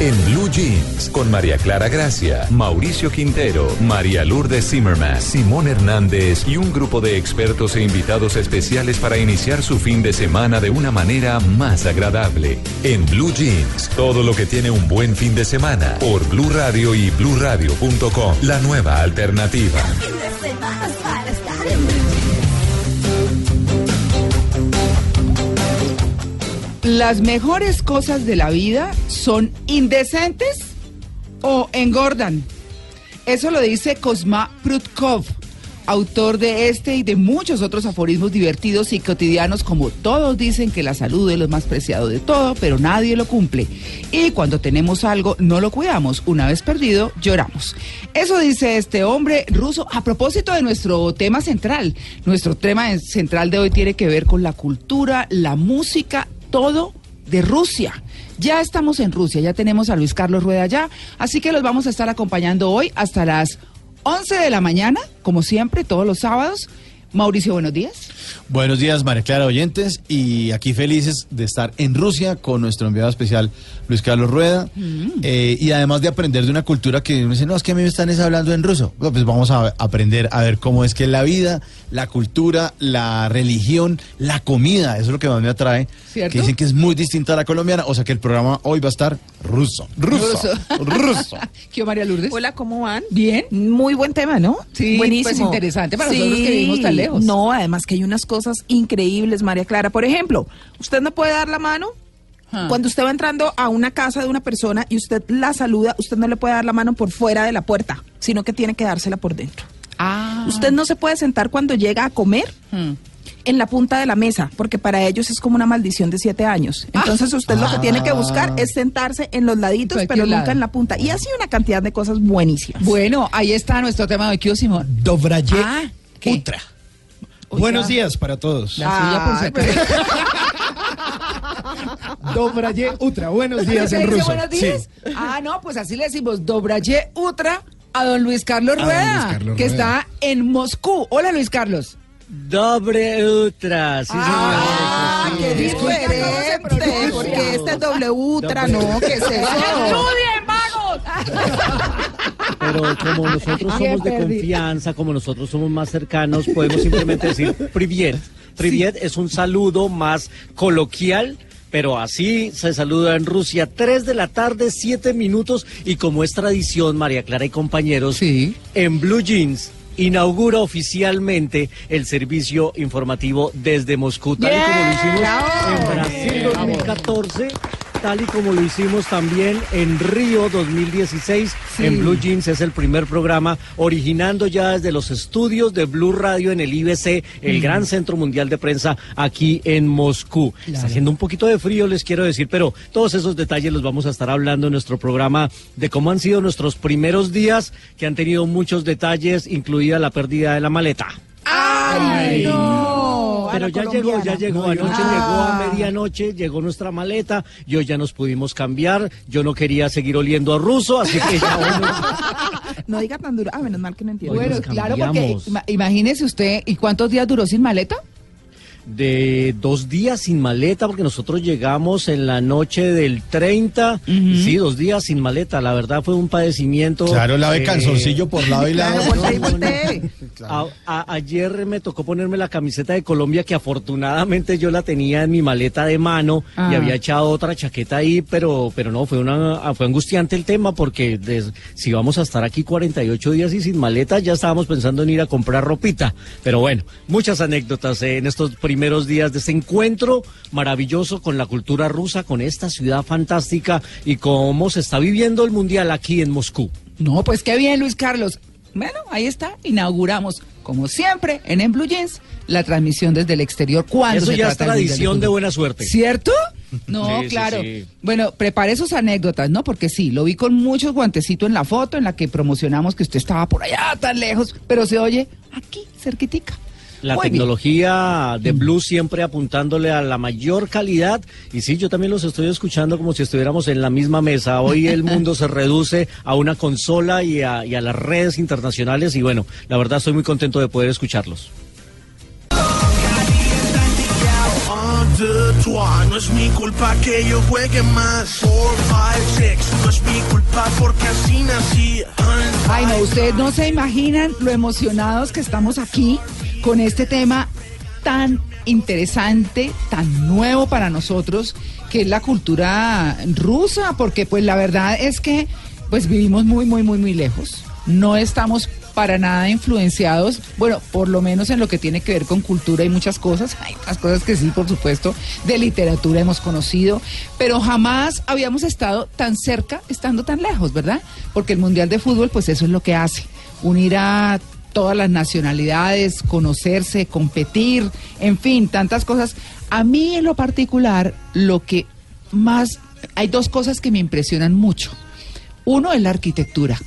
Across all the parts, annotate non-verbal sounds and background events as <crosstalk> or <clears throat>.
En Blue Jeans, con María Clara Gracia, Mauricio Quintero, María Lourdes Zimmerman, Simón Hernández y un grupo de expertos e invitados especiales para iniciar su fin de semana de una manera más agradable. En Blue Jeans, todo lo que tiene un buen fin de semana, por Blue Radio y bluradio.com, la nueva alternativa. Las mejores cosas de la vida son indecentes o engordan. Eso lo dice Cosma Prutkov, autor de este y de muchos otros aforismos divertidos y cotidianos como todos dicen que la salud es lo más preciado de todo, pero nadie lo cumple. Y cuando tenemos algo no lo cuidamos, una vez perdido lloramos. Eso dice este hombre ruso a propósito de nuestro tema central. Nuestro tema central de hoy tiene que ver con la cultura, la música, todo de Rusia. Ya estamos en Rusia, ya tenemos a Luis Carlos Rueda allá, así que los vamos a estar acompañando hoy hasta las 11 de la mañana, como siempre, todos los sábados. Mauricio, buenos días. Buenos días, María Clara oyentes, y aquí felices de estar en Rusia con nuestro enviado especial Luis Carlos Rueda, eh, y además de aprender de una cultura que uno dice, no, es que a mí me están hablando en ruso. Bueno, pues vamos a aprender a ver cómo es que la vida, la cultura, la religión, la comida, eso es lo que más me atrae, ¿Cierto? que dicen que es muy distinta a la colombiana, o sea que el programa hoy va a estar ruso, ruso, ruso. <laughs> ¿Qué María Lourdes? Hola, ¿cómo van? Bien. Muy buen tema, ¿no? Sí, buenísimo. pues interesante para nosotros que vivimos tan lejos. No, además que hay unas cosas increíbles, María Clara. Por ejemplo, usted no puede dar la mano. Ah. Cuando usted va entrando a una casa de una persona y usted la saluda, usted no le puede dar la mano por fuera de la puerta, sino que tiene que dársela por dentro. Ah. Usted no se puede sentar cuando llega a comer Hmm. en la punta de la mesa, porque para ellos es como una maldición de siete años. Entonces usted lo que tiene que buscar es sentarse en los laditos, Cualquier pero nunca lado. en la punta. Y así una cantidad de cosas buenísimas. Bueno, ahí está nuestro tema de hoy, ¿qué hubo, Simón? Dobraye Ah, ¿qué? Utra. Buenos días para todos. La suya por. <laughs> Dobraye Utra. Buenos días ¿Se en ruso. buenos días? Sí. Ah, no, pues así le decimos Dobraye Utra a don Luis Carlos Rueda, Luis Carlos que Rueda. está en Moscú. Hola, Luis Carlos. Dobre Ultra, sí Ah, señor. qué sí. Disculpa, ¿cómo se diferente, porque este es W Ultra, no, ¿qué es eso? ¡Estudien, vagos! Pero como nosotros somos de confianza, como nosotros somos más cercanos, podemos simplemente decir Priviet. Priviet es un saludo más coloquial. Pero así se saluda en Rusia, 3 de la tarde, 7 minutos, y como es tradición, María Clara y compañeros, Sí. en Blue Jeans inaugura oficialmente el servicio informativo desde Moscú, tal y como lo hicimos en Brasil 2014, tal y como lo hicimos también en Río 2016. Sí. En Blue Jeans es el primer programa originando ya desde los estudios de Blue Radio en el IBC, el gran centro mundial de prensa aquí en Moscú. Está haciendo un poquito de frío, les quiero decir, pero todos esos detalles los vamos a estar hablando en nuestro programa de cómo han sido nuestros primeros días, que han tenido muchos detalles, incluida la pérdida de la maleta. ¡Ay, no! Pero ya llegó, ya llegó. Anoche Ah. llegó a medianoche, llegó nuestra maleta. Y hoy ya nos pudimos cambiar. Yo no quería seguir oliendo a ruso, así que ya nos- <laughs> No diga tan duro. Ah, menos mal que no entiendo. Hoy Bueno, claro, porque imagínese usted, ¿y cuántos días duró sin maleta? De dos días sin maleta, porque nosotros llegamos en la noche del 30. y Sí, dos días sin maleta. La verdad fue un padecimiento. Claro, lave eh, calzoncillo por lado y <laughs> lado. Claro, voltee. A- a- ayer me tocó ponerme la camiseta de Colombia que afortunadamente yo la tenía en mi maleta de mano Ah. y había echado otra chaqueta ahí, pero pero no, fue una fue angustiante el tema porque des- si vamos a estar aquí 48 días y sin maleta ya estábamos pensando en ir a comprar ropita. Pero bueno, muchas anécdotas eh, en estos primeros días de este encuentro maravilloso con la cultura rusa, con esta ciudad fantástica y cómo se está viviendo el mundial aquí en Moscú. No, pues qué bien, Luis Carlos. Bueno, ahí está, inauguramos, como siempre, en En Blue Jeans, la transmisión desde el exterior. cuando Eso se ya es tradición de buena suerte. ¿Cierto? <laughs> No, Sí, sí, claro. sí. Bueno, prepare sus anécdotas, ¿no? Porque sí, lo vi con muchos guantecitos en la foto en la que promocionamos que usted estaba por allá tan lejos, pero se oye aquí, cerquitica. La Muy bien. tecnología de Blue siempre apuntándole a la mayor calidad. Y sí, yo también los estoy escuchando como si estuviéramos en la misma mesa. Hoy el <laughs> mundo se reduce a una consola y a, y a las redes internacionales. Y bueno, la verdad estoy muy contento de poder escucharlos. de toi. No es mi culpa que yo juegue más. Four, five, six. No es mi culpa porque así nací. Ay, no, ustedes no se imaginan lo emocionados que estamos aquí con este tema tan interesante, tan nuevo para nosotros, que es la cultura rusa, porque pues la verdad es que pues vivimos muy, muy, muy, muy lejos. No estamos para nada influenciados, bueno, por lo menos en lo que tiene que ver con cultura y muchas cosas, hay otras cosas que sí, por supuesto, de literatura hemos conocido, pero jamás habíamos estado tan cerca, estando tan lejos, ¿verdad? Porque el Mundial de Fútbol, pues eso es lo que hace, unir a todas las nacionalidades, conocerse, competir, en fin, tantas cosas. A mí en lo particular, lo que más, hay dos cosas que me impresionan mucho. Uno es la arquitectura.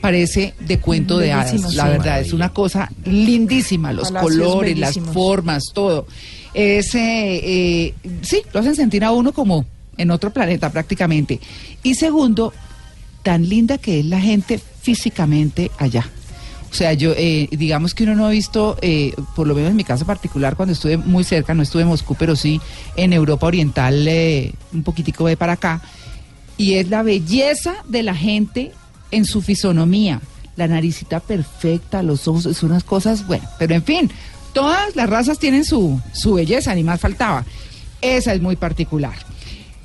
Parece de cuento de hadas, la sí. verdad, es una cosa lindísima, los Palacios colores, las formas, todo. Es, eh, eh, sí, lo hacen sentir a uno como en otro planeta prácticamente. Y segundo, tan linda que es la gente físicamente allá. O sea, yo, eh, digamos que uno no ha visto, eh, por lo menos en mi caso particular, cuando estuve muy cerca, no estuve en Moscú, pero sí en Europa Oriental, eh, un poquitico de para acá, y es la belleza de la gente en su fisonomía, la naricita perfecta, los ojos, es unas cosas, bueno, pero en fin, todas las razas tienen su, su belleza, ni más faltaba. Esa es muy particular.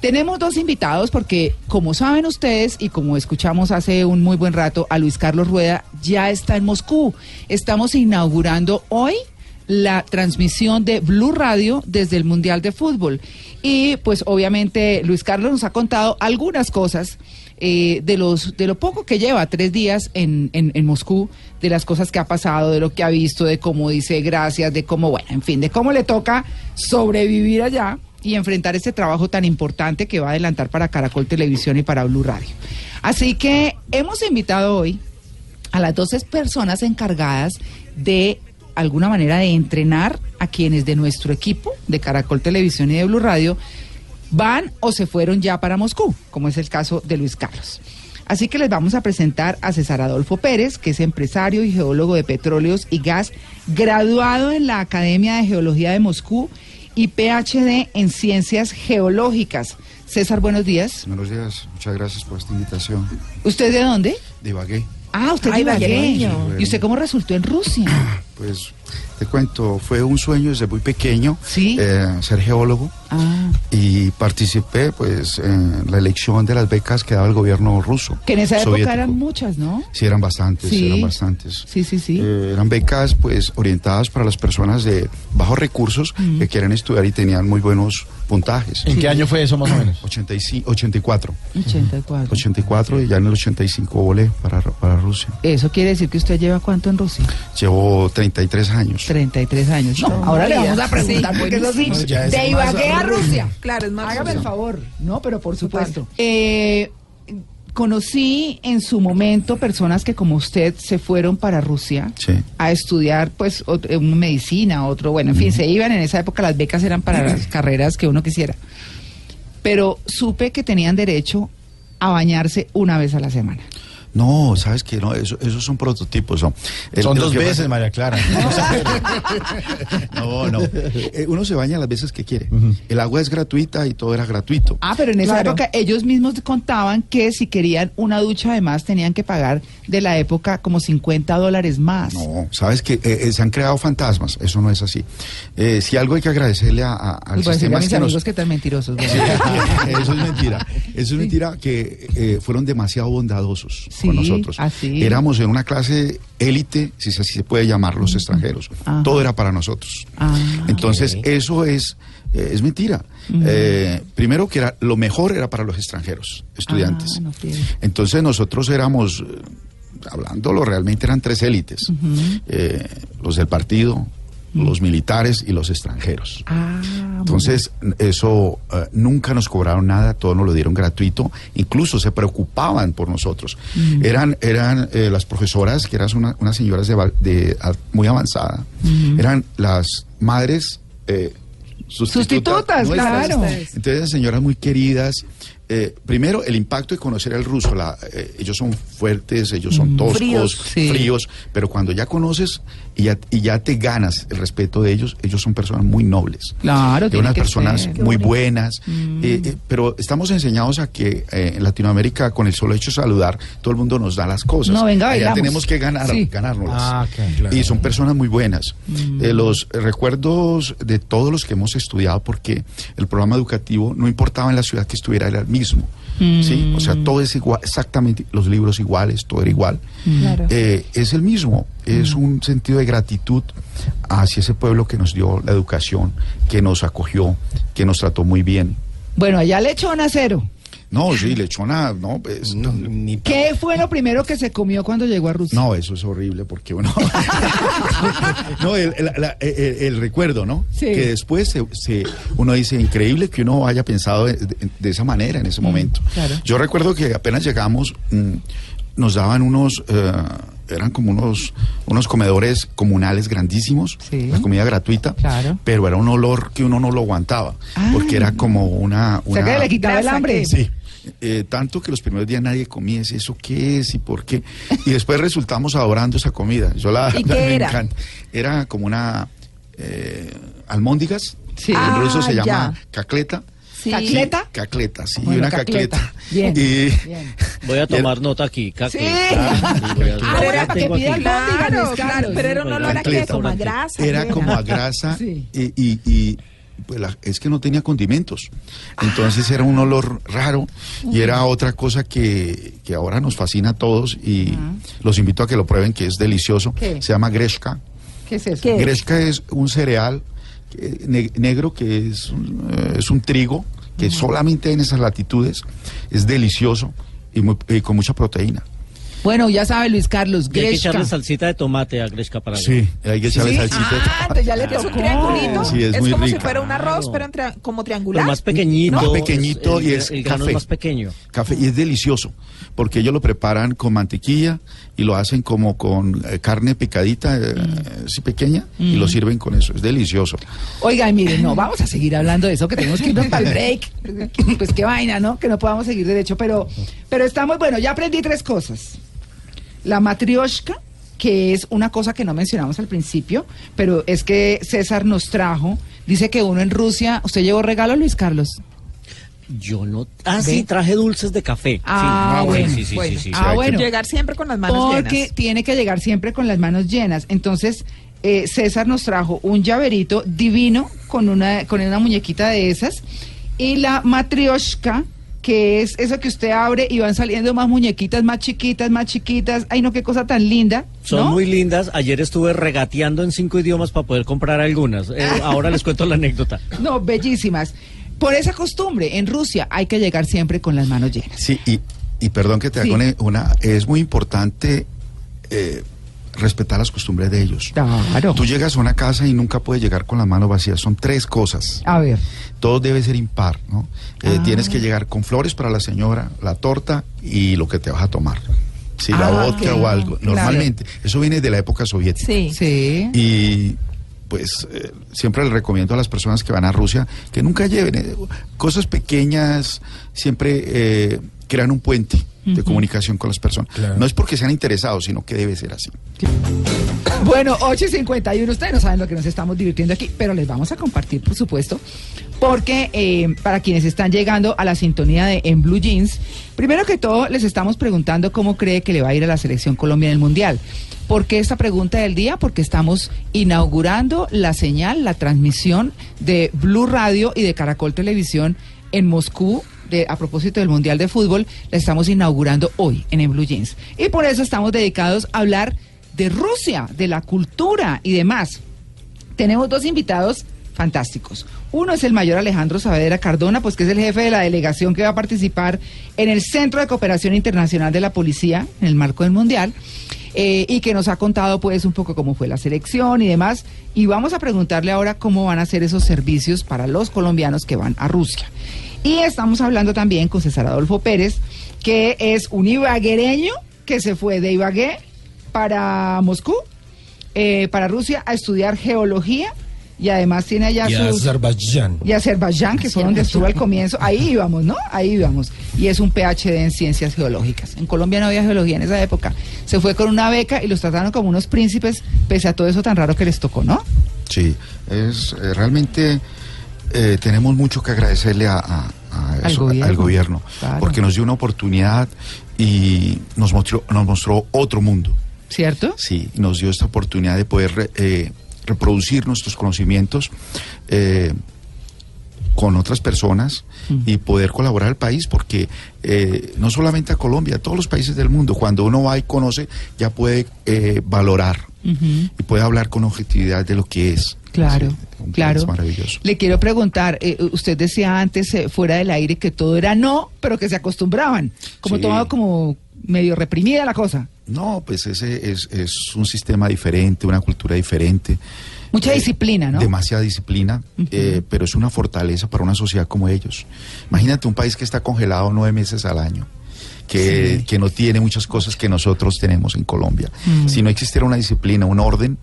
Tenemos dos invitados porque, como saben ustedes y como escuchamos hace un muy buen rato, a Luis Carlos Rueda ya está en Moscú. Estamos inaugurando hoy la transmisión de Blue Radio desde el Mundial de Fútbol. Y pues obviamente Luis Carlos nos ha contado algunas cosas eh, de, los, de lo poco que lleva, tres días en, en, en Moscú, de las cosas que ha pasado, de lo que ha visto, de cómo dice gracias, de cómo, bueno, en fin, de cómo le toca sobrevivir allá y enfrentar este trabajo tan importante que va a adelantar para Caracol Televisión y para Blue Radio. Así que hemos invitado hoy a las 12 personas encargadas de alguna manera de entrenar a quienes de nuestro equipo de Caracol Televisión y de Blue Radio van o se fueron ya para Moscú, como es el caso de Luis Carlos. Así que les vamos a presentar a César Adolfo Pérez, que es empresario y geólogo de petróleos y gas, graduado en la Academia de Geología de Moscú y PhD en Ciencias Geológicas. César, buenos días. Buenos días, muchas gracias por esta invitación. ¿Usted de dónde? De Ibagué. Ah, usted Ay, de Ibagué. ibagueño. ¿Y usted cómo resultó en Rusia? <coughs> Pues te cuento, fue un sueño desde muy pequeño Sí. eh, ser geólogo Ah, y participé pues en la elección de las becas que daba el gobierno ruso. que en esa época soviético. eran muchas, ¿no? Sí, eran bastantes, Sí. eran bastantes. Sí, sí, sí. Eh, eran becas pues orientadas para las personas de bajos recursos que quieren estudiar y tenían muy buenos puntajes. ¿En qué año fue eso más o menos? 85, 84. 84. 84 y ya en el 85 volé para, para Rusia. Eso quiere decir que usted lleva cuánto en Rusia? Llevo 33 años. 33 años. No, Toda ahora le vamos a preguntar Sí, porque eso sí, es de Ibagué a Rusia. Claro, es más Hágame el favor. No, pero por supuesto. Eh, conocí en su momento personas que como usted se fueron para Rusia Sí. a estudiar pues ot- eh, una medicina, otro, bueno, en fin, se iban en esa época las becas eran para las carreras que uno quisiera. Pero supe que tenían derecho a bañarse una vez a la semana. No, sabes que no, eso, esos son prototipos. Son, El- Son lo dos veces, María Clara. <laughs> No, no. Eh, Uno se baña las veces que quiere. El agua es gratuita y todo era gratuito. Ah, pero en esa Claro. época ellos mismos contaban que si querían una ducha además tenían que pagar de la época como 50 dólares más. No, sabes que eh, eh, se han creado fantasmas. Eso no es así. Eh, si algo hay que agradecerle a, a- al decirle sistema a mis que nos- amigos que tan mentirosos. <laughs> eso es mentira. Eso es mentira que eh, fueron demasiado bondadosos Sí, con nosotros. así. Éramos en una clase élite, si así se puede llamar, los extranjeros. Ajá. Todo era para nosotros. Ah, Entonces, eso es, eh, es mentira. Eh, primero que era, lo mejor era para los extranjeros, estudiantes. Ah, no. Entonces nosotros éramos, eh, hablándolo, realmente eran tres élites. Eh, los del partido, los militares y los extranjeros. Ah, Entonces, eso eh, nunca nos cobraron nada, todo nos lo dieron gratuito, incluso se preocupaban por nosotros. Eran, eran eh, las profesoras, que eran una- unas señoras de, va- de, a- muy avanzada, eran las madres eh, sustitutas, Sustitutas, claro. Entonces, señoras muy queridas, eh, primero, el impacto de conocer al ruso. La, eh, ellos son fuertes, ellos son toscos, Fríos, sí. fríos, pero cuando ya conoces y ya, y ya te ganas el respeto de ellos, ellos son personas muy nobles. Claro, de tiene unas que personas ser. muy buenas. eh, eh, pero estamos enseñados a que eh, en Latinoamérica, con el solo hecho de saludar, todo el mundo nos da las cosas. No, venga, bailamos. tenemos que ganar, Sí. ganárnoslas. Ah, ok, claro. Y son personas muy buenas. Eh, los recuerdos de todos los que hemos estudiado, porque el programa educativo no importaba en la ciudad que estuviera, era el mismo. ¿Sí? O sea, todo es igual, exactamente, los libros iguales, todo era igual. Claro. Eh, es el mismo, es un sentido de gratitud hacia ese pueblo que nos dio la educación, que nos acogió, que nos trató muy bien. Bueno, allá lechona cero. No, sí, lechona, no, pues, No, ni pa- ¿Qué fue lo primero que se comió cuando llegó a Rusia? No, eso es horrible porque uno. <laughs> no, el, el- la- el- el recuerdo, ¿no? Sí. Que después se, se- uno dice, increíble que uno haya pensado de, de- de esa manera en ese momento. claro. Yo recuerdo que apenas llegamos, mm, nos daban unos. eh, eran como unos, unos comedores comunales grandísimos, Sí. la comida gratuita, Claro. pero era un olor que uno no lo aguantaba, Ah. porque era como una... O sea, una que le quitaba el hambre. Sí. Eh, tanto que los primeros días nadie comía, ¿eso qué es y por qué? Y después resultamos adorando esa comida. Yo la, ¿Y la- qué me era? encanta. Era como una eh, almóndigas. Sí. En Ah, ruso se ya. llama cacleta. Sí. ¿Cacleta? Cacleta, sí, Bueno, una cacleta. cacleta. Bien, Y- bien. Voy a tomar nota aquí. Caque. Sí. Ah, sí, voy a- bueno, ya para que albóndiga, Claro, claro, pero era un olor a Cacleta. como a grasa. era ¿qué como a grasa Sí. y, y- y, pues la- es que no tenía condimentos. Entonces era un olor raro y era otra cosa que, que ahora nos fascina a todos y los invito a que lo prueben, que es delicioso. ¿Qué? Se llama greshka. ¿Qué es eso? ¿Qué? Greshka es un cereal eh, ne- negro que es, un, eh, es un trigo que solamente en esas latitudes es delicioso y, muy- y con mucha proteína. Bueno, ya sabe Luis Carlos, Y hay que Greshka. echarle salsita de tomate a Gresca para Sí, hay que echarle ¿Sí? salsita. Ah, entonces ya le Es un tocó. triangulito. Sí, es muy como si fuera un arroz, pero en tri- como triangular. Pero más pequeñito. Más pequeñito y es El grano café. es más pequeño. Café y es delicioso porque ellos lo preparan con mantequilla y lo hacen como con eh, carne picadita, eh, así pequeña, y lo sirven con eso. Es delicioso. Oiga, miren, no, vamos a seguir hablando de eso, que tenemos que irnos para el break. <laughs> Pues qué vaina, ¿no? Que no podamos seguir derecho, pero, pero estamos, bueno, ya aprendí tres cosas. La matrioshka, que es una cosa que no mencionamos al principio, pero es que César nos trajo, dice que uno en Rusia, ¿usted llevó regalo, Luis Carlos? Yo no. Ah, ¿Ve? sí, traje dulces de café. Ah, sí, bueno, sí, sí, sí, bueno. sí, sí. Ah, bueno. Llegar siempre con las manos Porque llenas. tiene que llegar siempre con las manos llenas. Entonces, eh, César nos trajo un llaverito divino con una, con una muñequita de esas. Y la matrioshka, que es eso que usted abre y van saliendo más muñequitas, más chiquitas, más chiquitas. Ay, no, qué cosa tan linda. Son ¿no? muy lindas. Ayer estuve regateando en cinco idiomas para poder comprar algunas. Eh, <laughs> ahora les cuento la anécdota. No, bellísimas. Por esa costumbre, en Rusia hay que llegar siempre con las manos llenas. Sí, y, y perdón que te Sí. haga una, una- Es muy importante eh, respetar las costumbres de ellos. Claro. Tú llegas a una casa y nunca puedes llegar con las manos vacías. Son tres cosas. A ver. Todo debe ser impar, ¿no? Eh, Ah. Tienes que llegar con flores para la señora, la torta y lo que te vas a tomar. Si la Ah, vodka o algo. Claro. Normalmente. Eso viene de la época soviética. Sí. Sí. Y pues eh, siempre le recomiendo a las personas que van a Rusia que nunca lleven eh, cosas pequeñas, siempre eh, crean un puente de comunicación con las personas. Claro. No es porque sean interesados, sino que debe ser así. Bueno, 8 y 51, ustedes no saben lo que nos estamos divirtiendo aquí, pero les vamos a compartir, por supuesto, porque eh, para quienes están llegando a la sintonía de En Blue Jeans, primero que todo les estamos preguntando cómo cree que le va a ir a la selección Colombia en el Mundial. ¿Por qué esta pregunta del día? Porque estamos inaugurando la señal, la transmisión de Blue Radio y de Caracol Televisión en Moscú. A propósito del Mundial de Fútbol, la estamos inaugurando hoy en, en Blue Jeans. Y por eso estamos dedicados a hablar de Rusia, de la cultura y demás. Tenemos dos invitados fantásticos. Uno es el mayor Alejandro Saavedra Cardona, pues que es el jefe de la delegación que va a participar en el Centro de Cooperación Internacional de la Policía en el marco del Mundial. eh, y que nos ha contado pues un poco cómo fue la selección y demás. Y vamos a preguntarle ahora cómo van a ser esos servicios para los colombianos que van a Rusia. Y estamos hablando también con César Adolfo Pérez, que es un ibaguereño que se fue de Ibagué para Moscú, eh, para Rusia, a estudiar geología y además tiene allá Y sus... Azerbaiyán. Y Azerbaiyán, que fue donde estuvo al comienzo. Ahí íbamos, ¿no? Ahí íbamos. Y es un PhD en ciencias geológicas. En Colombia no había geología en esa época. Se fue con una beca y los trataron como unos príncipes, pese a todo eso tan raro que les tocó, ¿no? Sí, es eh, realmente eh, tenemos mucho que agradecerle a, a- a Al gobierno. al gobierno, Claro. porque nos dio una oportunidad y nos mostró, nos mostró otro mundo. ¿Cierto? Sí, nos dio esta oportunidad de poder eh, reproducir nuestros conocimientos eh, con otras personas y poder colaborar al país, porque eh, no solamente a Colombia, a todos los países del mundo, cuando uno va y conoce, ya puede eh, y puede hablar con objetividad de lo que es. Claro, país claro. maravilloso. Le quiero preguntar, eh, usted decía antes, eh, fuera del aire, que todo era no, pero que se acostumbraban. Como Sí. todo como medio reprimida la cosa. No, pues ese es, es un sistema diferente, una cultura diferente. Mucha Eh, disciplina, ¿no? Demasiada disciplina, eh, pero es una fortaleza para una sociedad como ellos. Imagínate un país que está congelado nueve meses al año. Que, que no tiene muchas cosas que nosotros tenemos en Colombia. Mm. Si no existiera una disciplina, un orden,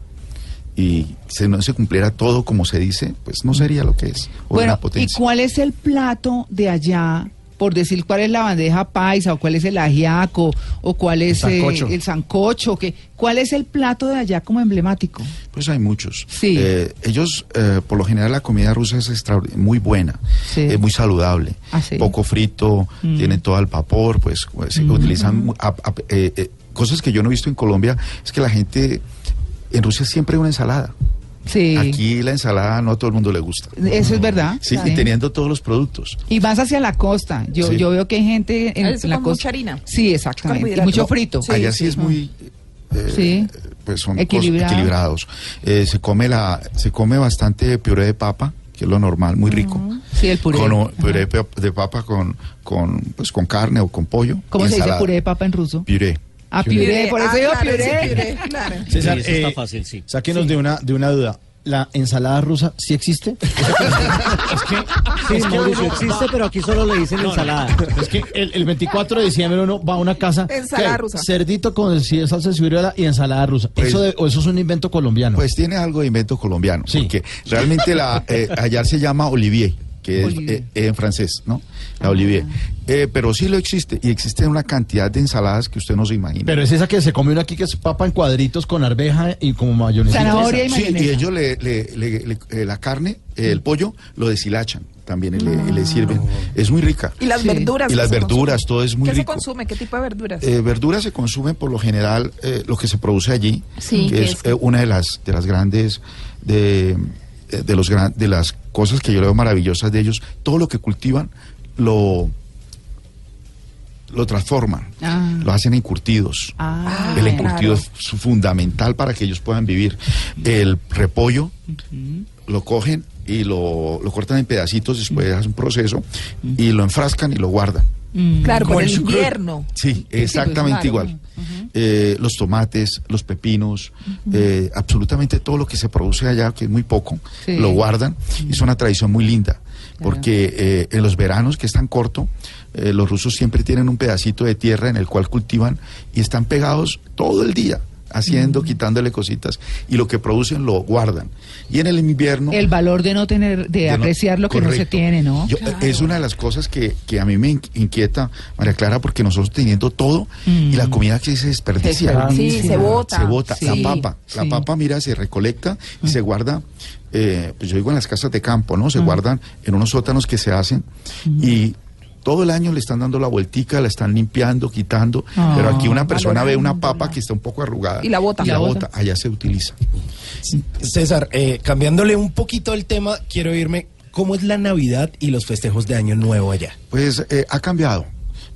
y si no se cumpliera todo como se dice, pues no sería lo que es. o Bueno, ¿y cuál es el plato de allá? Por decir cuál es la bandeja paisa, o cuál es el ajiaco, o cuál es eh, sancocho. el sancocho, que, ¿cuál es el plato de allá como emblemático? Pues hay muchos. Sí. Eh, ellos, eh, por lo general, la comida rusa es muy buena, Sí. es muy saludable, Ah, sí. poco frito, Mm. tienen todo al vapor, pues, pues, utilizan eh, eh, cosas que yo no he visto en Colombia, es que la gente en Rusia siempre hay una ensalada. Sí. Aquí la ensalada no a todo el mundo le gusta. Eso es verdad. Sí, y teniendo todos los productos. Y más hacia la costa. Yo, Sí. yo veo que hay gente en, Es en la con costa. mucha harina. Sí, exactamente. Y mucho No, frito. sí, Allá sí, es muy... eh, Sí. Pues son Equilibrado. equilibrados. Eh, se come la, se come bastante puré de papa, que es lo normal, muy rico. Sí, el puré. Con puré de pa- de papa con, con, pues, con carne o con pollo. ¿Cómo se dice puré de papa en ruso? Puré. Ah, puré, por eso Ah, digo claro, puré. sí, puré, claro. César, Sí, eso está eh, fácil, sí. Sáquenos de una de una duda. ¿La ensalada rusa sí existe? Sí, Mauricio, existe, pero aquí solo le dicen ensalada. Es que el, el 24 de diciembre uno va a una casa. <laughs> Ensalada rusa. Cerdito con salsa de ciruela y ensalada rusa. Pues- eso de- ¿O eso es un invento colombiano? Pues tiene algo de invento colombiano. Sí. Porque realmente la, eh, allá se llama Olivier, que es Olivier. eh, en francés, ¿no? La Olivier. Eh, pero sí lo existe. Y existe una cantidad de ensaladas que usted no se imagina. Pero es esa que se come uno aquí que es papa en cuadritos con arveja y como mayonesa. Zanahoria y Sí, mayonesa. y ellos le, le- le- le- eh, la carne, eh, el pollo, lo deshilachan también y le, sirven. Es muy rica. Y las Sí. verduras. Y las verduras, todo es muy ¿Qué rico. se consume? ¿Qué tipo de verduras? Eh, verduras se consumen por lo general eh, lo que se produce allí, Sí, que que es es- eh, una de las de las grandes de, eh, de los gran- de las cosas que yo veo maravillosas de ellos. Todo lo que cultivan lo lo transforman, Ah. lo hacen encurtidos. Ah, el claro. encurtido es fundamental para que ellos puedan vivir. El repollo lo cogen y lo, lo cortan en pedacitos, después hacen un proceso y lo enfrascan y lo guardan. Mm. claro, por el invierno. Sí, exactamente claro. igual. Eh, los tomates, los pepinos, eh, absolutamente todo lo que se produce allá, que es muy poco, Sí. lo guardan. Es una tradición muy linda, porque eh, en los veranos, que es tan corto, eh, los rusos siempre tienen un pedacito de tierra en el cual cultivan y están pegados todo el día haciendo, quitándole cositas y lo que producen lo guardan. Y en el invierno... El valor de no tener, de, de no- apreciar lo que no se tiene, ¿no? Yo- Es una de las cosas que, que a mí me in- inquieta, María Clara, porque nosotros teniendo todo y la comida que se desperdicia. Se Sí, se bota. Se bota. Sí, la papa. La papa, mira, se recolecta y se guarda, eh, pues yo digo en las casas de campo, ¿no? Se guardan en unos sótanos que se hacen y todo el año le están dando la vueltica, la están limpiando, quitando, Ah, pero aquí una persona ve una papa que está un poco arrugada Y la bota. y la La bota, bota. allá se utiliza. César, eh, cambiándole un poquito el tema, quiero irme. ¿Cómo es la Navidad y los festejos de Año Nuevo allá? Pues eh, ha cambiado,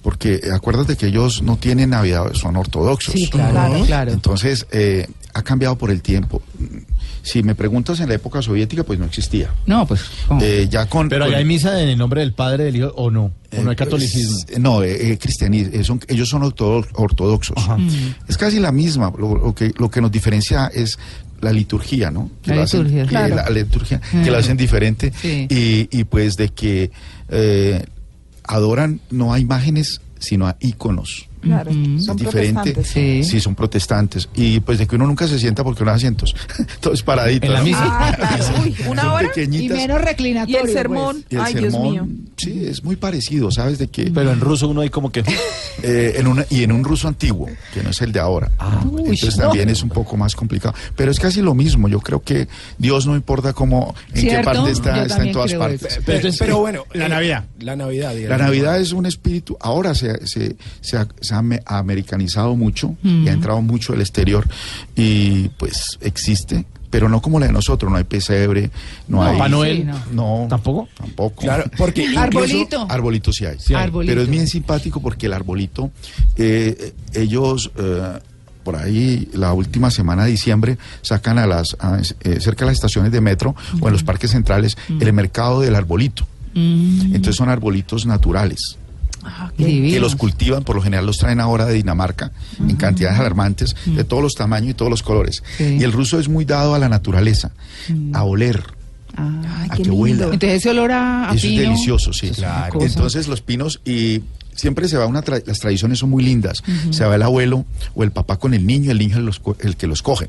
porque acuérdate que ellos no tienen Navidad, son ortodoxos. Sí, claro, Claro. claro. Entonces, eh, ha cambiado por el tiempo. Si me preguntas en la época soviética, pues no existía. No, pues. Eh, ya con, Pero con- hay misa en el nombre del Padre, del Hijo, o no. O no hay eh, catolicismo. pues, no, eh, eh, cristianismo. eh, son- ellos son ortodo- ortodoxos. Ajá. Es casi la misma. Lo, lo que, lo que nos diferencia es la liturgia, ¿no? Que La liturgia, que claro. La, liturgia, que Mm. la hacen diferente. Sí. Y, y pues de que eh, adoran no a imágenes, sino a íconos. Claro, Ujú. son es diferente. protestantes. Sí. son protestantes. Y pues de que uno nunca se sienta porque no hay asientos. <laughs> Todo es paradito. En la ¿no? misa. Ah, <laughs> claro. Uy, una Son hora. Y menos Y reclinatorio. el sermón. Y el Ay, Dios sermón, mío. sí, es muy parecido, ¿sabes? De que Pero en ruso uno hay como que... <laughs> eh, en una, y en un ruso antiguo, que no es el de ahora. Entonces también es un poco más complicado. Pero es casi lo mismo. Yo creo que Dios no importa cómo, en qué parte está, Yo está en todas partes. Pero, Entonces, pero bueno, la eh, Navidad. La Navidad, La digamos. Navidad es un espíritu, ahora se, se, se ha americanizado mucho y ha entrado mucho el exterior y pues existe, pero no como la de nosotros, no hay pesebre, no, No, hay... Papá Noel. Sí, no. No, ¿Tampoco? Tampoco. Claro, porque incluso- Arbolito. Arbolito sí hay. Sí hay. Arbolito. Pero es bien simpático porque el arbolito, eh, ellos eh, por ahí la última semana de diciembre sacan a las a, eh, cerca de las estaciones de metro o en los parques centrales el mercado del arbolito. Entonces son arbolitos naturales Ah, que Divinos. los cultivan, por lo general los traen ahora de Dinamarca en cantidades alarmantes, de todos los tamaños y todos los colores. Sí. Y el ruso es muy dado a la naturaleza, a oler, Ah, Ay, a qué que huela. entonces ese olor a, a Eso es delicioso, sí. es Claro. Entonces los pinos y siempre se va una tra- las tradiciones son muy lindas. Se va el abuelo o el papá con el niño, el niño los co- el que los coge.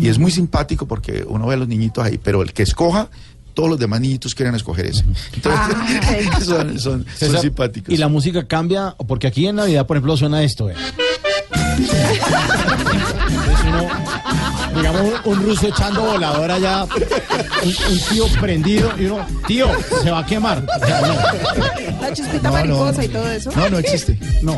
Y es muy simpático porque uno ve a los niñitos ahí, pero el que escoja todos los demás niñitos quieren escoger ese. Entonces, <laughs> son, son- son César, simpáticos. ¿Y la música cambia? Porque aquí en Navidad, por ejemplo, suena esto. eh. Entonces uno, digamos, un, un ruso echando volador allá, un, un tío prendido, y uno, tío, se va a quemar. O sea, no, La chispita No, no. mariposa y todo eso. No, no existe. no.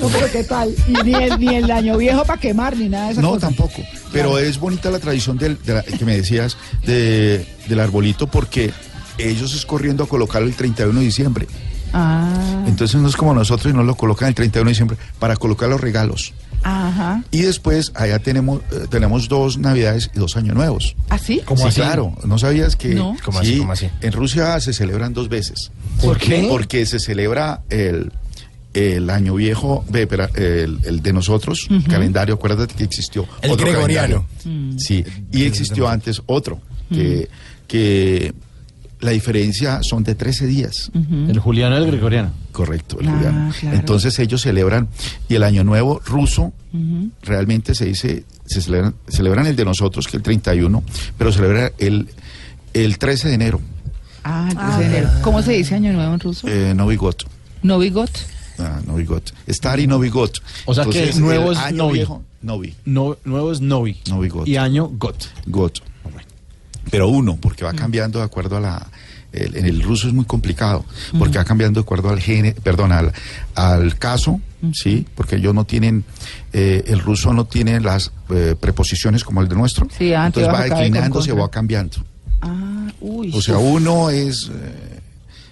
No, pero ¿qué tal? Y ni el, ni el año viejo para quemar, ni nada de esas No, tampoco. Pero es bonita la tradición del, de la- que me decías de, del arbolito porque ellos es corriendo a colocarlo el 31 de diciembre. Ah, Entonces no es como nosotros y no lo colocan el 31 de diciembre para colocar los regalos. ajá. Y después allá tenemos, eh, tenemos dos navidades y dos años nuevos. ¿Así? ¿Cómo sí, así? claro. ¿No sabías que No. ¿Cómo así, sí, cómo así? en Rusia se celebran dos veces? ¿Por qué? Porque se celebra el, el año viejo, el, el de nosotros, calendario, acuérdate que existió El otro gregoriano. calendario. Sí, y existió antes otro, que, que la diferencia son de 13 días. El juliano y el gregoriano. Correcto, el Ah, juliano. claro. Entonces ellos celebran, y el año nuevo ruso, realmente se dice, se celebran, celebran el de nosotros, que es el 31, pero celebran el, el 13 de enero, Ah, el 13 de enero. ¿Cómo se dice año nuevo en ruso? eh, Novi God. Ah, Novi God. Star y Novi God. O sea que el nuevo es año Novi. viejo, Novi, No, nuevo es Novi. Novi God. Y año Got. God. Pero uno, porque va cambiando de acuerdo a la... el- en el ruso es muy complicado, porque va cambiando de acuerdo al gene, perdón, al, al caso, ¿sí? Porque ellos no tienen, eh, el ruso no tiene las eh, preposiciones como el de nuestro. Sí, antes, Entonces va declinando, se va cambiando. Ah, uy. O sea, uno es eh,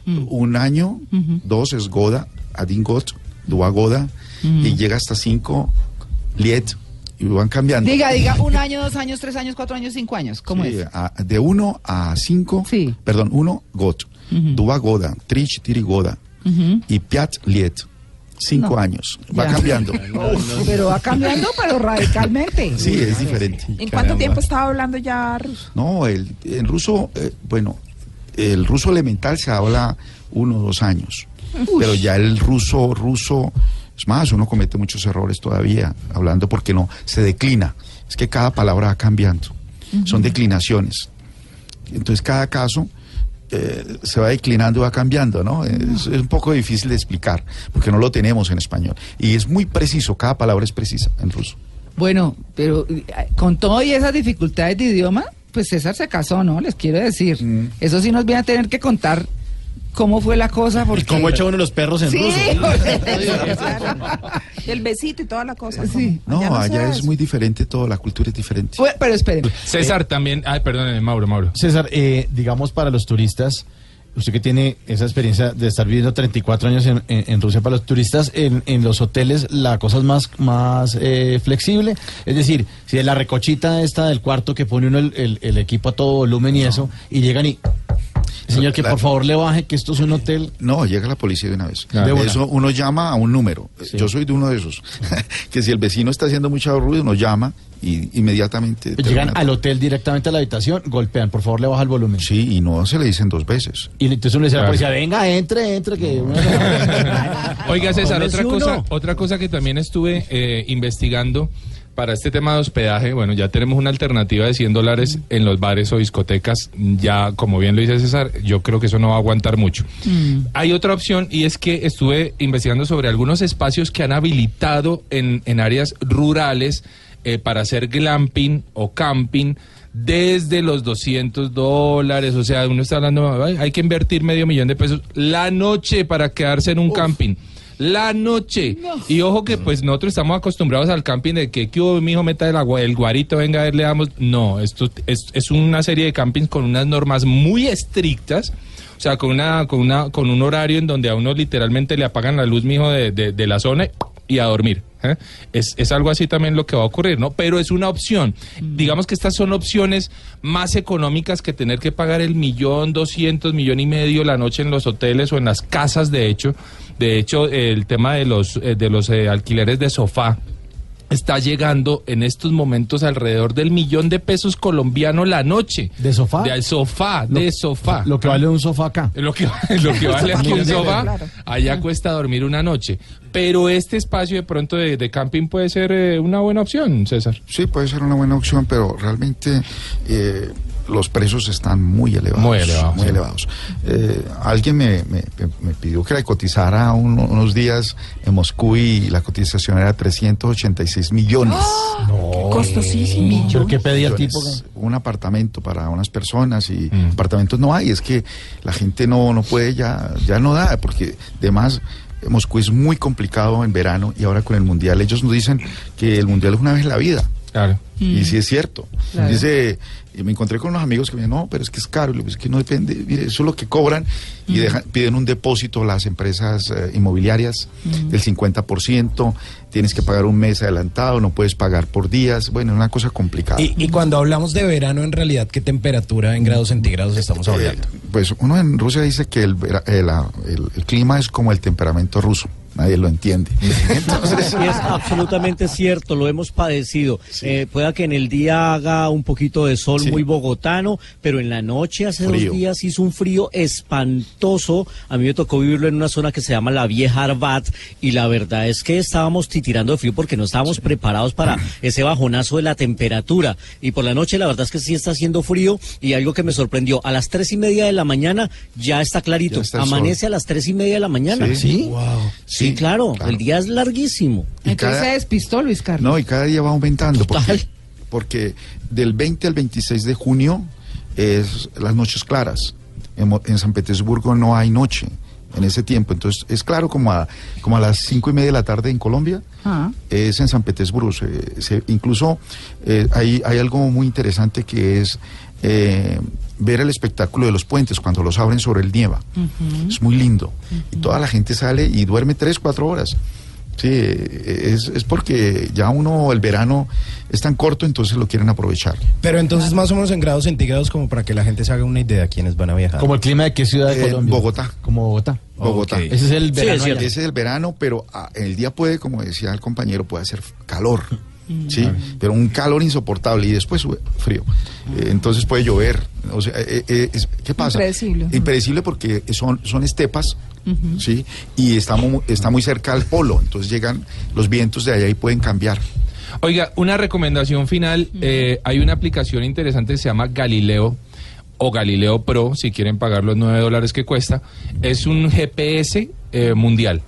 un año, dos es Goda, Adingot, Dua Goda, y llega hasta cinco, Liet, y van cambiando. Diga, diga, <laughs> un año, dos años, tres años, cuatro años, cinco años. ¿Cómo Sí, es? a- de uno a cinco, Sí. perdón, uno, Got, Dua Goda, Trich, Tiri Goda, y Piat, Liet. Cinco No. años. Va Ya. cambiando. <laughs> Pero va cambiando, pero radicalmente. Sí, es diferente. ¿En cuánto tiempo estaba hablando ya ruso? No, el, en ruso, eh, bueno, el ruso elemental se habla uno o dos años. Pero ya el ruso, ruso, es más, uno comete muchos errores todavía, hablando porque no, se declina. Es que cada palabra va cambiando. Son declinaciones. Entonces cada caso eh, se va declinando y va cambiando, ¿no? Es, es un poco difícil de explicar, porque no lo tenemos en español. Y es muy preciso, cada palabra es precisa en ruso. Bueno, pero con todo y esas dificultades de idioma, pues César se casó, ¿no? Les quiero decir. Mm. Eso sí nos viene a tener que contar cómo fue la cosa, porque... ¿Y cómo echa uno los perros en Sí, ruso? <laughs> El besito y toda la cosa. Sí. No, Allá no es eso. muy diferente todo, la cultura es diferente. Bueno, pero esperen. César también. Ay, perdón, Mauro, Mauro. César, eh, digamos para los turistas, usted que tiene esa experiencia de estar viviendo 34 años en, en- en Rusia, para los turistas en, en los hoteles la cosa es más, más eh, flexible. Es decir, si es la recochita esta del cuarto que pone uno el, el- el equipo a todo volumen y eso, y llegan y... Señor, que La- por favor le baje, que esto es un hotel. No, llega la policía de una vez. De una. Eso uno llama a un número. Yo soy de uno de esos. <laughs> que si el vecino está haciendo mucho ruido, uno llama y inmediatamente. Llegan al hotel directamente a la habitación, golpean, por favor le baja el volumen. Sí, y no se le dicen dos veces. Y entonces uno le dice a la policía, venga, entre, entre, que... <laughs> Oiga, César, otra uno. cosa, otra cosa que también estuve eh, investigando para este tema de hospedaje, bueno, ya tenemos una alternativa de 100 dólares en los bares o discotecas. Ya, como bien lo dice César, yo creo que eso no va a aguantar mucho. Hay otra opción y es que estuve investigando sobre algunos espacios que han habilitado en, en áreas rurales eh, para hacer glamping o camping desde los 200 dólares, o sea, uno está hablando, "Ay, hay que invertir medio millón de pesos la noche para quedarse en un camping. La noche. Y ojo que pues nosotros estamos acostumbrados al camping de que, ¿qué hubo, mijo, meta el, agua, el guarito, venga, a ver, le damos. No, esto es, es una serie de campings con unas normas muy estrictas. O sea, con una, con una, con un horario en donde a uno literalmente le apagan la luz, mijo, de, de, de la zona y a dormir. ¿Eh? Es, es algo así también lo que va a ocurrir, ¿no? Pero es una opción. Digamos que estas son opciones más económicas que tener que pagar el millón, doscientos, millón y medio la noche en los hoteles o en las casas, de hecho. De hecho, el tema de los, eh, de los eh, alquileres de sofá está llegando en estos momentos alrededor del millón de pesos colombiano la noche. ¿De sofá? De sofá, de sofá. Lo que vale un sofá acá. Lo que, <laughs> lo que vale aquí un sofá, Claro. allá cuesta dormir una noche. Pero este espacio de pronto de, de camping puede ser eh, una buena opción, César. Sí, puede ser una buena opción, pero realmente eh, los precios están muy elevados. Muy elevados, muy sí. elevados. Eh, alguien me, me- me pidió que le cotizara un- unos días en Moscú y la cotización era 386 millones. Costosísimo. ¿Pero qué pedía el millones. tipo? Un apartamento para unas personas y Mm. apartamentos no hay. Es que la gente no, no puede ya, ya no da, porque además Moscú es muy complicado en verano y ahora con el mundial ellos nos dicen que el mundial es una vez en la vida. Claro. Y sí es cierto. Claro. Dice, y me encontré con unos amigos que me dicen, no, pero es que es caro. Y le digo, es que no depende, mire, eso es lo que cobran y dejan, piden un depósito las empresas eh, inmobiliarias del 50%, tienes que pagar un mes adelantado, no puedes pagar por días. Bueno, es una cosa complicada. Y, y cuando hablamos de verano, en realidad, ¿qué temperatura en grados centígrados estamos Eh, hablando? pues uno en Rusia dice que el, vera- eh, la- el- el clima es como el temperamento ruso. Nadie lo entiende. <laughs> Entonces, Y es absolutamente cierto, lo hemos padecido. Eh, pueda que en el día haga un poquito de sol Sí. muy bogotano, pero en la noche hace Frío. dos días hizo un frío espantoso. A mí me tocó vivirlo en una zona que se llama la Vieja Arbat y la verdad es que estábamos titirando de frío porque no estábamos preparados para <clears throat> ese bajonazo de la temperatura. Y por la noche la verdad es que sí está haciendo frío y algo que me sorprendió, a las tres y media de la mañana ya está clarito. Ya está el sol. Amanece a las tres y media de la mañana. Sí. ¿Sí? Sí, claro, claro. el día es larguísimo. Y Entonces cada- se despistó Luis Carlos. No, y cada día va aumentando. Porque, Total. porque del 20 al 26 de junio es las noches claras. En San Petersburgo no hay noche en ese tiempo. Entonces es claro como a, como a las cinco y media de la tarde en Colombia. Ah. Es en San Petersburgo. Se- se- incluso eh, hay, hay algo muy interesante que es eh, ver el espectáculo de los puentes cuando los abren sobre el nieva. Es muy lindo. Y toda la gente sale y duerme tres, cuatro horas. Sí, es, es porque ya uno, el verano es tan corto, entonces lo quieren aprovechar. Pero entonces, más o menos en grados centígrados, como para que la gente se haga una idea de quiénes van a viajar. ¿Como el clima de qué ciudad de Eh, Colombia? Bogotá. Como Bogotá. Bogotá. Ese es el Sí, verano es. Ese es el verano, pero ah, el día puede, como decía el compañero, puede hacer calor. Sí, pero un calor insoportable y después sube frío. Eh, entonces puede llover. O sea, eh, eh, es- ¿qué pasa? Impredecible. Impredecible porque son, son estepas, ¿sí? Y está muy, está muy cerca al polo. Entonces llegan los vientos de allá y pueden cambiar. Oiga, una recomendación final. eh, hay una aplicación interesante que se llama Galileo o Galileo Pro, si quieren pagar los 9 dólares que cuesta. Es un GPS eh, mundial.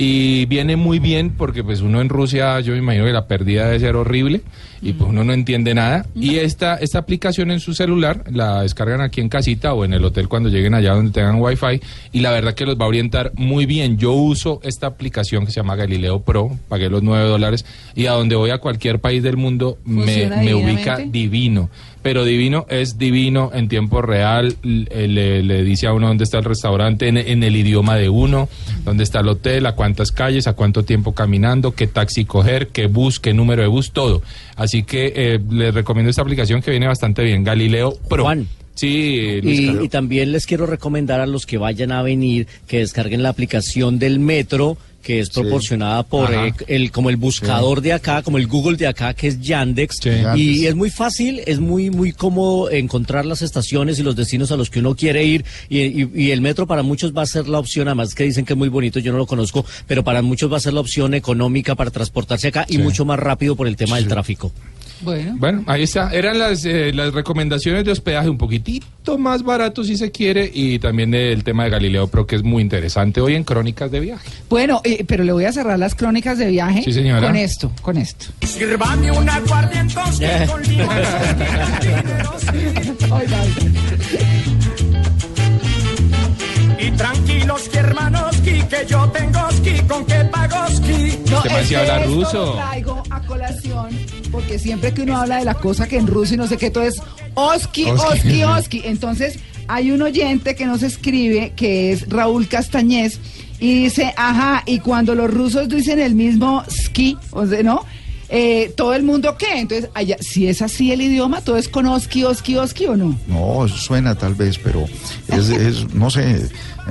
Y viene muy bien porque pues uno en Rusia, yo me imagino que la pérdida debe ser horrible y pues uno no entiende nada. Y esta, esta aplicación en su celular la descargan aquí en casita o en el hotel cuando lleguen allá donde tengan wifi y la verdad que los va a orientar muy bien. Yo uso esta aplicación que se llama Galileo Pro, pagué los 9 dólares y a donde voy a cualquier país del mundo me, ¿Funciona me ubica divino. Pero divino es divino en tiempo real, le, le dice a uno dónde está el restaurante, en, en el idioma de uno, dónde está el hotel, a cuántas calles, a cuánto tiempo caminando, qué taxi coger, qué bus, qué número de bus, todo. Así que eh, les recomiendo esta aplicación que viene bastante bien, Galileo Pro. Juan, Sí, Y, y también les quiero recomendar a los que vayan a venir que descarguen la aplicación del metro que es proporcionada por eh, el como el buscador de acá, como el Google de acá que es Yandex. Sí. y es muy fácil, es muy muy cómodo encontrar las estaciones y los destinos a los que uno quiere ir. Y, y- y el metro para muchos va a ser la opción, además que dicen que es muy bonito, yo no lo conozco, pero para muchos va a ser la opción económica para transportarse acá y mucho más rápido por el tema del tráfico. Bueno. Bueno, ahí está. Eran las, eh, las recomendaciones de hospedaje un poquitito más barato si se quiere y también el tema de Galileo Pro que es muy interesante hoy en Crónicas de Viaje. Bueno, eh, pero le voy a cerrar las crónicas de viaje Sí, señora. con esto, con esto. Sírvame un aguardientoski con limón. Oiga, <laughs> Y tranquilos, que hermanos, que yo tengo ski, con que pago ski. No, Este es que ruso. lo traigo porque siempre que uno habla de la cosa que en ruso y no sé qué, todo es oski, Oski. oski, <laughs> oski. Entonces, hay un oyente que nos escribe, que es Raúl Castañez, y dice, ajá, y cuando los rusos dicen el mismo ski, o sea, ¿no? Eh, todo el mundo qué? Entonces, allá, si es así el idioma, todo es con oski, oski, oski o no. No, suena tal vez, pero es, es- no sé,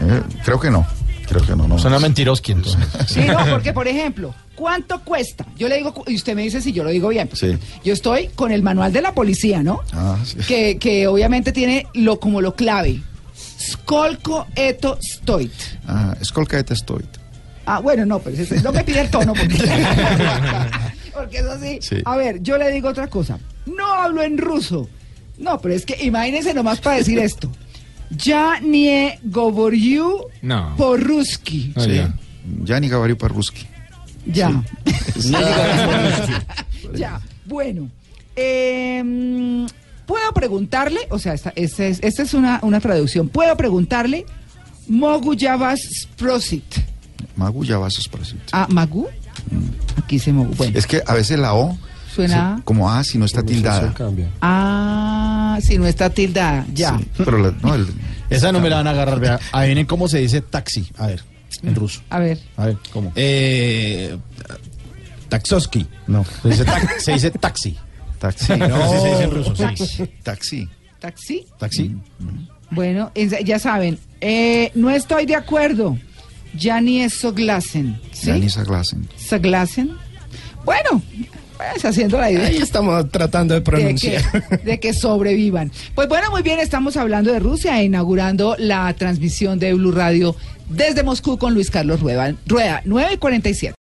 eh, creo que no. Creo que no, no. Suena mentiroski entonces. <laughs> Sí, no, porque por ejemplo, ¿cuánto cuesta? Yo le digo, y usted me dice si yo lo digo bien. Sí. Yo estoy con el manual de la policía, ¿no? Ah, sí. Que, que obviamente tiene lo como lo clave. Skolko eto stoit. Ah, Skolka et stoit. Ah, bueno, no, pero es lo que pide el tono. Porque, <laughs> porque eso sí. Sí. A ver, yo le digo otra cosa. No hablo en ruso. No, pero es que imagínense nomás para decir esto. Ya nie govoryu No. por ruski. Ah, Sí. ya. Ya ni Gabari Parruski. Ya. ya. Bueno. em, Puedo preguntarle, o sea, esta, esta es, esta es una, una traducción. Puedo preguntarle, Mogu Javas Sprosit. Magu ya vas a Ah, Magu. Aquí se Mogu. Bueno. Es que a veces la O Suena- como A si no está tildada. Ah, si no está tildada, ya. Sí, pero la- no, el- Esa no me la van a agarrar. vea. Adivinen cómo se dice taxi. A ver, en ruso. A ver. A ver, ¿cómo? Eh, Taxoski. No, se dice, tac- se dice taxi. taxi. No, sí se dice en ruso, sí. Taxi. ¿Taxi? Taxi. Bueno, es- ya saben, eh, no estoy de acuerdo. Ya ni es Soglasen. ¿sí? Ya ni Saglasen. Saglasen. Bueno, pues haciendo la idea. Ahí estamos tratando de de que, pronunciar. de que sobrevivan. Pues bueno, muy bien, estamos hablando de Rusia, inaugurando la transmisión de Blue Radio desde Moscú con Luis Carlos Rueda, Rueda 9 y 47.